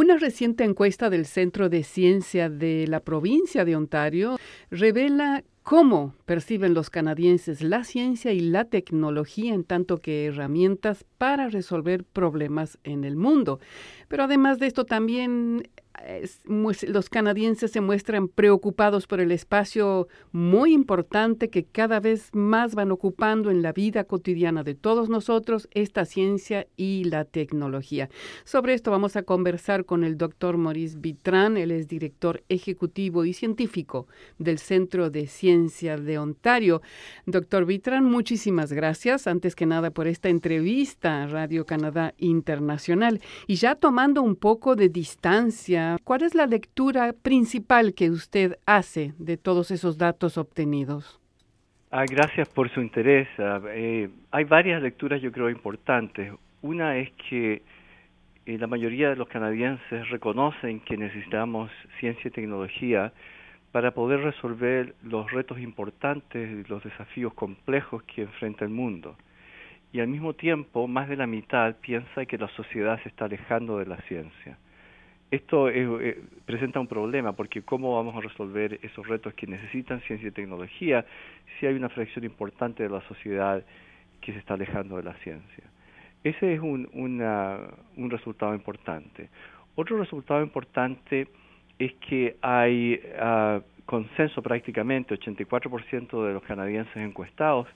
Una reciente encuesta del Centro de Ciencia de la provincia de Ontario revela cómo perciben los canadienses la ciencia y la tecnología en tanto que herramientas para resolver problemas en el mundo. Pero además de esto también los canadienses se muestran preocupados por el espacio muy importante que cada vez más van ocupando en la vida cotidiana de todos nosotros, esta ciencia y la tecnología. Sobre esto vamos a conversar con el doctor Maurice Vitran, él es director ejecutivo y científico del Centro de Ciencia de Ontario. Doctor Vitran, muchísimas gracias, antes que nada, por esta entrevista a Radio Canadá Internacional. Y ya un poco de distancia, ¿Cuál es la lectura principal que usted hace de todos esos datos obtenidos? Ah, gracias por su interés. Ah, eh, hay varias lecturas yo creo importantes. Una es que eh, la mayoría de los canadienses reconocen que necesitamos ciencia y tecnología para poder resolver los retos importantes y los desafíos complejos que enfrenta el mundo. Y al mismo tiempo, más de la mitad piensa que la sociedad se está alejando de la ciencia. Esto eh, presenta un problema porque cómo vamos a resolver esos retos que necesitan ciencia y tecnología si hay una fracción importante de la sociedad que se está alejando de la ciencia. Ese es un, un resultado importante. Otro resultado importante es que hay uh, consenso prácticamente, 84% de los canadienses encuestados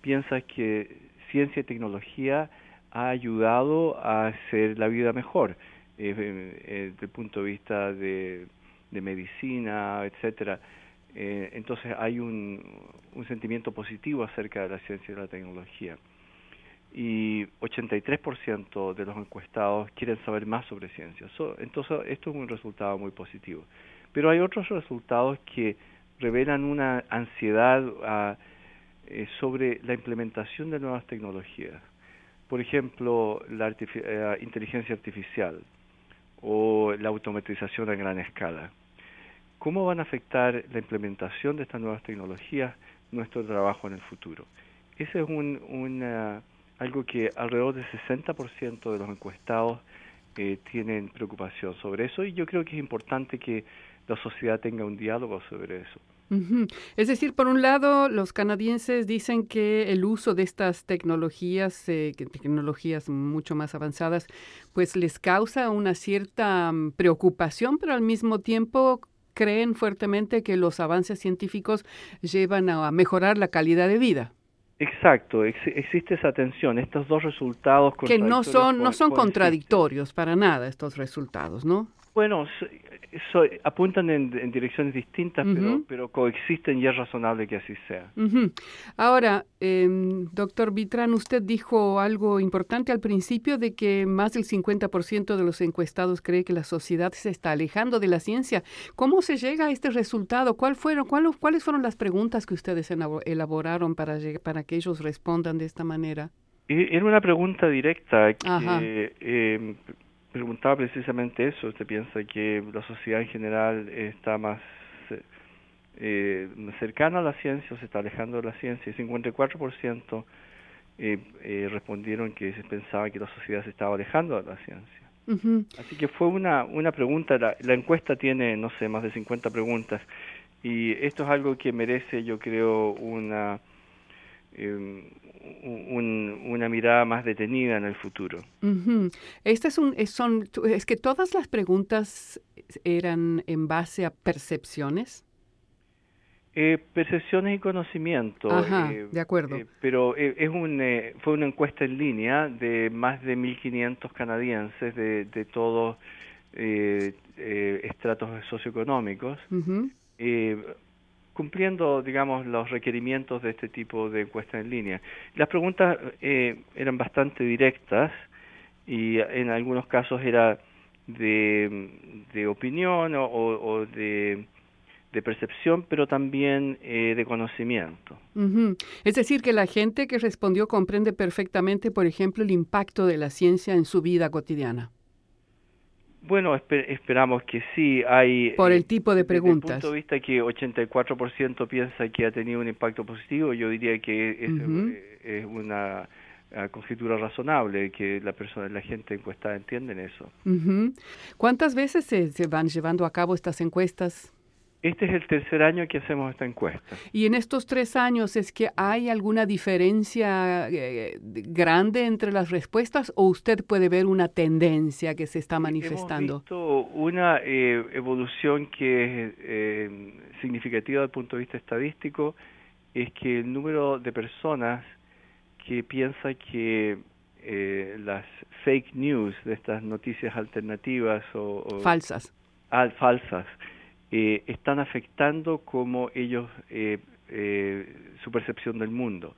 piensa que ciencia y tecnología ha ayudado a hacer la vida mejor eh, eh, desde el punto de vista de, medicina, etcétera. Eh, entonces hay un, un sentimiento positivo acerca de la ciencia y la tecnología. Y 83% de los encuestados quieren saber más sobre ciencia. entonces esto es un resultado muy positivo. Pero hay otros resultados que revelan una ansiedad ah, sobre la implementación de nuevas tecnologías. Por ejemplo, la inteligencia artificial o la automatización a gran escala. ¿Cómo van a afectar la implementación de estas nuevas tecnologías nuestro trabajo en el futuro? Ese es un, algo que alrededor del 60% de los encuestados eh, tienen preocupación sobre eso y yo creo que es importante que la sociedad tenga un diálogo sobre eso. Es decir, por un lado, los canadienses dicen que el uso de estas tecnologías, eh, tecnologías mucho más avanzadas, pues les causa una cierta mm, preocupación, pero al mismo tiempo creen fuertemente que los avances científicos llevan a, mejorar la calidad de vida. Exacto, existe esa tensión, estos dos resultados que no son no son contradictorios para nada estos resultados, ¿no? Bueno, apuntan en, direcciones distintas, pero, pero, coexisten y es razonable que así sea. Ahora, em, doctor Vitran, usted dijo algo importante al principio de que más del 50% de los encuestados cree que la sociedad se está alejando de la ciencia. ¿Cómo se llega a este resultado? ¿Cuál fueron, ¿Cuáles fueron las preguntas que ustedes elaboraron para, para que ellos respondan de esta manera? E, era una pregunta directa que em, preguntaba precisamente eso. ¿Usted piensa que la sociedad en general está más eh, cercana a la ciencia o se está alejando de la ciencia? Y 54% eh, eh, respondieron que se pensaba que la sociedad se estaba alejando de la ciencia. Así que fue una, una pregunta, la, la encuesta tiene, no sé, más de 50 preguntas y esto es algo que merece, yo creo, una una mirada más detenida en el futuro. Este es, un, es, son, es que todas las preguntas eran en base a percepciones. Eh, percepciones y conocimiento. Ajá, eh, de acuerdo. Eh, pero es un, fue una encuesta en línea de más de 1.500 canadienses de, de todos estratos socioeconómicos cumpliendo, digamos, los requerimientos de este tipo de encuesta en línea. Las preguntas eh, eran bastante directas y en algunos casos era de, opinión o, de, percepción, pero también eh, de conocimiento. Es decir, que la gente que respondió comprende perfectamente, por ejemplo, el impacto de la ciencia en su vida cotidiana. Bueno, esperamos que sí. Hay, Por el tipo de preguntas. Desde el punto de vista que 84% piensa que ha tenido un impacto positivo, yo diría que es, una conjetura razonable que la persona, la gente encuestada entienden eso. ¿Cuántas veces se, van llevando a cabo estas encuestas? Este es el tercer año que hacemos esta encuesta. ¿Y en estos tres años es que hay alguna diferencia eh, grande entre las respuestas o usted puede ver una tendencia que se está manifestando? Hemos visto una eh, evolución que es eh, significativa desde el punto de vista estadístico, es que el número de personas que piensa que las fake news de estas noticias alternativas o, falsas, falsas eh, están afectando como ellos eh, eh, su percepción del mundo.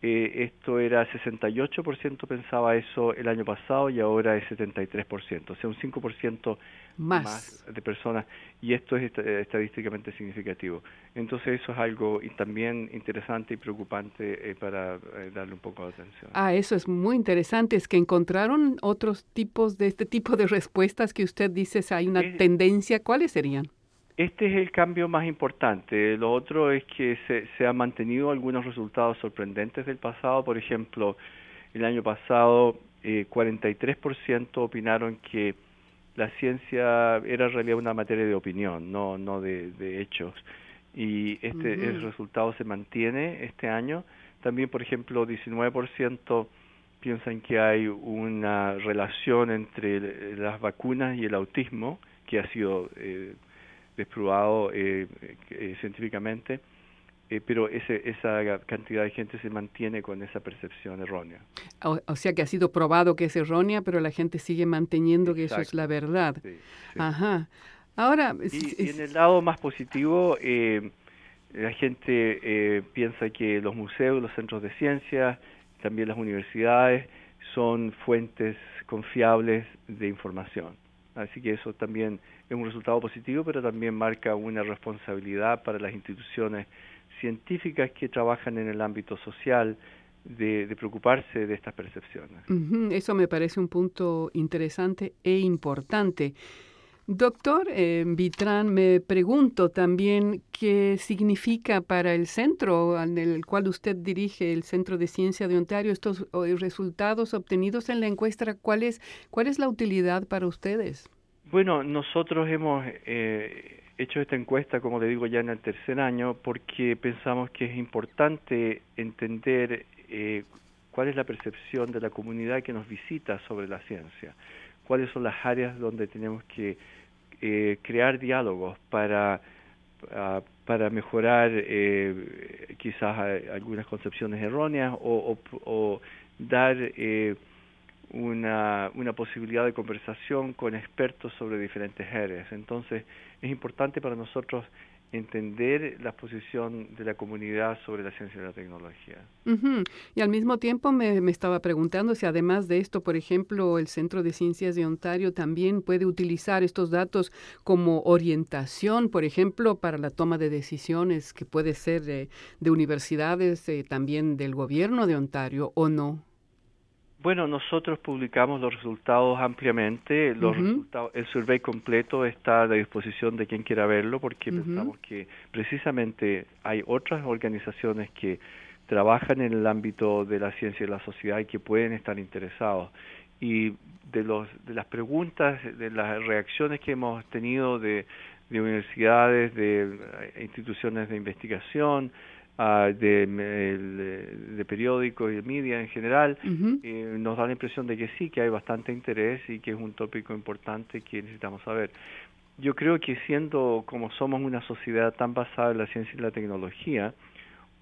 esto era 68% pensaba eso el año pasado y ahora es 73%, o sea, un 5% más. más. de personas y esto es estadísticamente significativo. Entonces eso es algo también interesante y preocupante para darle un poco de atención. Ah, eso es muy interesante, es que encontraron otros tipos de este tipo de respuestas que usted dice hay una tendencia, ¿cuáles serían? Este es el cambio más importante. Lo otro es que se, se han mantenido algunos resultados sorprendentes del pasado. Por ejemplo, el año pasado eh, 43% opinaron que la ciencia era en realidad una materia de opinión, no, no de, de hechos. Y este el resultado se mantiene este año. También, por ejemplo, 19% piensan que hay una relación entre las vacunas y el autismo, que ha sido eh, desprobado eh, eh, científicamente, eh, pero ese, esa cantidad de gente se mantiene con esa percepción errónea. O, sea que ha sido probado que es errónea, pero la gente sigue manteniendo que eso es la verdad. Ajá. Ahora, y, en el lado más positivo, la gente piensa que los museos, los centros de ciencia, también las universidades son fuentes confiables de información. Así que eso también es un resultado positivo, pero también marca una responsabilidad para las instituciones científicas que trabajan en el ámbito social de, preocuparse de estas percepciones. Eso me parece un punto interesante e importante. Doctor eh, Vitrán, me pregunto también qué significa para el centro en el cual usted dirige, el Centro de Ciencia de Ontario, estos resultados obtenidos en la encuesta. ¿Cuál es, cuál es la utilidad para ustedes? Bueno, nosotros hemos eh, hecho esta encuesta, como le digo, ya en el tercer año, porque pensamos que es importante entender eh, cuál es la percepción de la comunidad que nos visita sobre la ciencia, cuáles son las áreas donde tenemos que eh, crear diálogos para, para mejorar quizás algunas concepciones erróneas o, o, dar una, una posibilidad de conversación con expertos sobre diferentes áreas. Entonces, es importante para nosotros entender la posición de la comunidad sobre la ciencia y la tecnología. Y al mismo tiempo me, me, estaba preguntando si además de esto, por ejemplo, el Centro de Ciencias de Ontario también puede utilizar estos datos como orientación, por ejemplo, para la toma de decisiones que puede ser de, de universidades, eh, también del gobierno de Ontario, ¿o no? Bueno, nosotros publicamos los resultados ampliamente. Los resultados, el survey completo está a la disposición de quien quiera verlo porque pensamos que precisamente hay otras organizaciones que trabajan en el ámbito de la ciencia y la sociedad y que pueden estar interesados. Y de, los, de las preguntas, de las reacciones que hemos tenido de, de universidades, de instituciones de investigación, de, de, periódicos y de media en general, eh, nos da la impresión de que sí, que hay bastante interés y que es un tópico importante que necesitamos saber. Yo creo que siendo como somos una sociedad tan basada en la ciencia y la tecnología,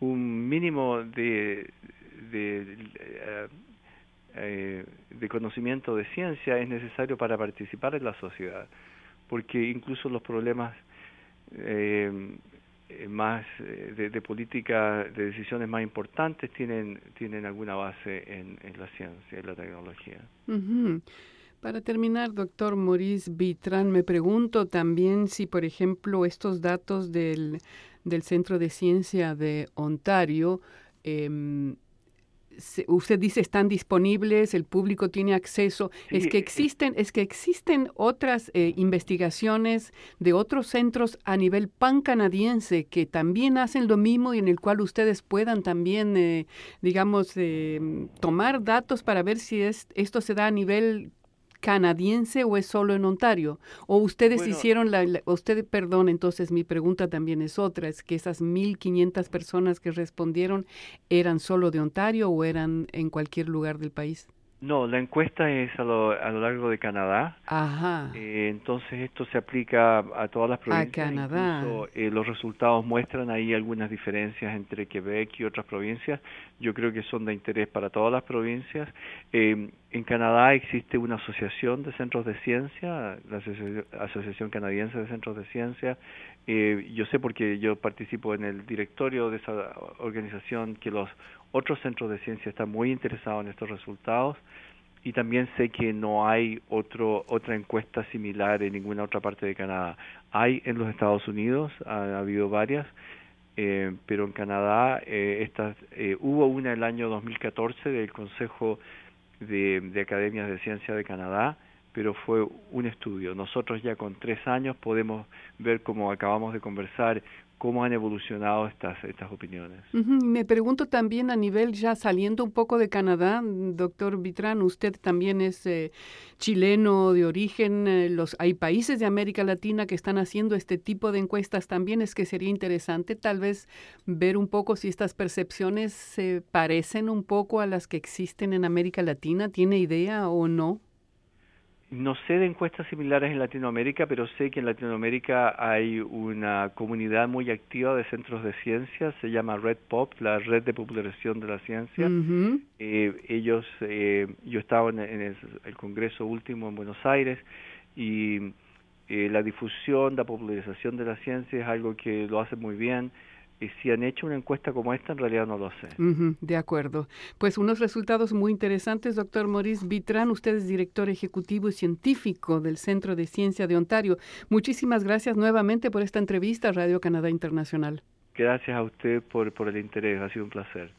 un mínimo de, de, eh, eh, de conocimiento de ciencia es necesario para participar en la sociedad, porque incluso los problemas eh, más eh, de, política, de decisiones más importantes tienen, tienen alguna base en, la ciencia y la tecnología. Para terminar, doctor Maurice Vitran, me pregunto también si, por ejemplo, estos datos del, del Centro de Ciencia de Ontario eh, usted dice están disponibles, el público tiene acceso. es que existen, es que existen otras eh, investigaciones de otros centros a nivel pan canadiense que también hacen lo mismo y en el cual ustedes puedan también, eh, digamos, eh, tomar datos para ver si es, esto se da a nivel canadiense o es solo en Ontario? ¿O ustedes hicieron la, usted, perdón, entonces mi pregunta también es otra, es que esas 1.500 personas que respondieron eran solo de Ontario o eran en cualquier lugar del país? No, la encuesta es a lo, a lo largo de Canadá. Ajá. Eh, entonces esto se aplica a todas las provincias. A Canadá. Eh, los resultados muestran ahí algunas diferencias entre Quebec y otras provincias. Yo creo que son de interés para todas las provincias. Eh, en Canadá existe una asociación de centros de ciencia, la Asociación Canadiense de Centros de Ciencia. yo sé porque yo participo en el directorio de esa organización que los otros centros de ciencia están muy interesados en estos resultados y también sé que no hay otro, otra encuesta similar en ninguna otra parte de Canadá. Hay en los Estados Unidos, ha, habido varias, eh, pero en Canadá eh, estas, eh, hubo una el año 2014 del Consejo de, de Academias de Ciencia de Canadá, pero fue un estudio. Nosotros ya con tres años podemos ver, como acabamos de conversar, cómo han evolucionado estas, estas opiniones. Me pregunto también a nivel, ya saliendo un poco de Canadá, doctor Vitrán, usted también es eh, chileno de origen, eh, los, hay países de América Latina que están haciendo este tipo de encuestas también, es que sería interesante tal vez ver un poco si estas percepciones se parecen un poco a las que existen en América Latina, ¿tiene idea o no? No sé de encuestas similares en Latinoamérica, pero sé que en Latinoamérica hay una comunidad muy activa de centros de ciencia, se llama Red Pop, la red de popularización de la ciencia. eh, ellos, eh, yo estaba en, el, Congreso último en Buenos Aires y eh, la difusión, la popularización de la ciencia es algo que lo hace muy bien y si han hecho una encuesta como esta, en realidad no lo sé. de acuerdo. Pues unos resultados muy interesantes, doctor Maurice Vitran. Usted es director ejecutivo y científico del Centro de Ciencia de Ontario. Muchísimas gracias nuevamente por esta entrevista a Radio Canadá Internacional. Gracias a usted por, por el interés, ha sido un placer.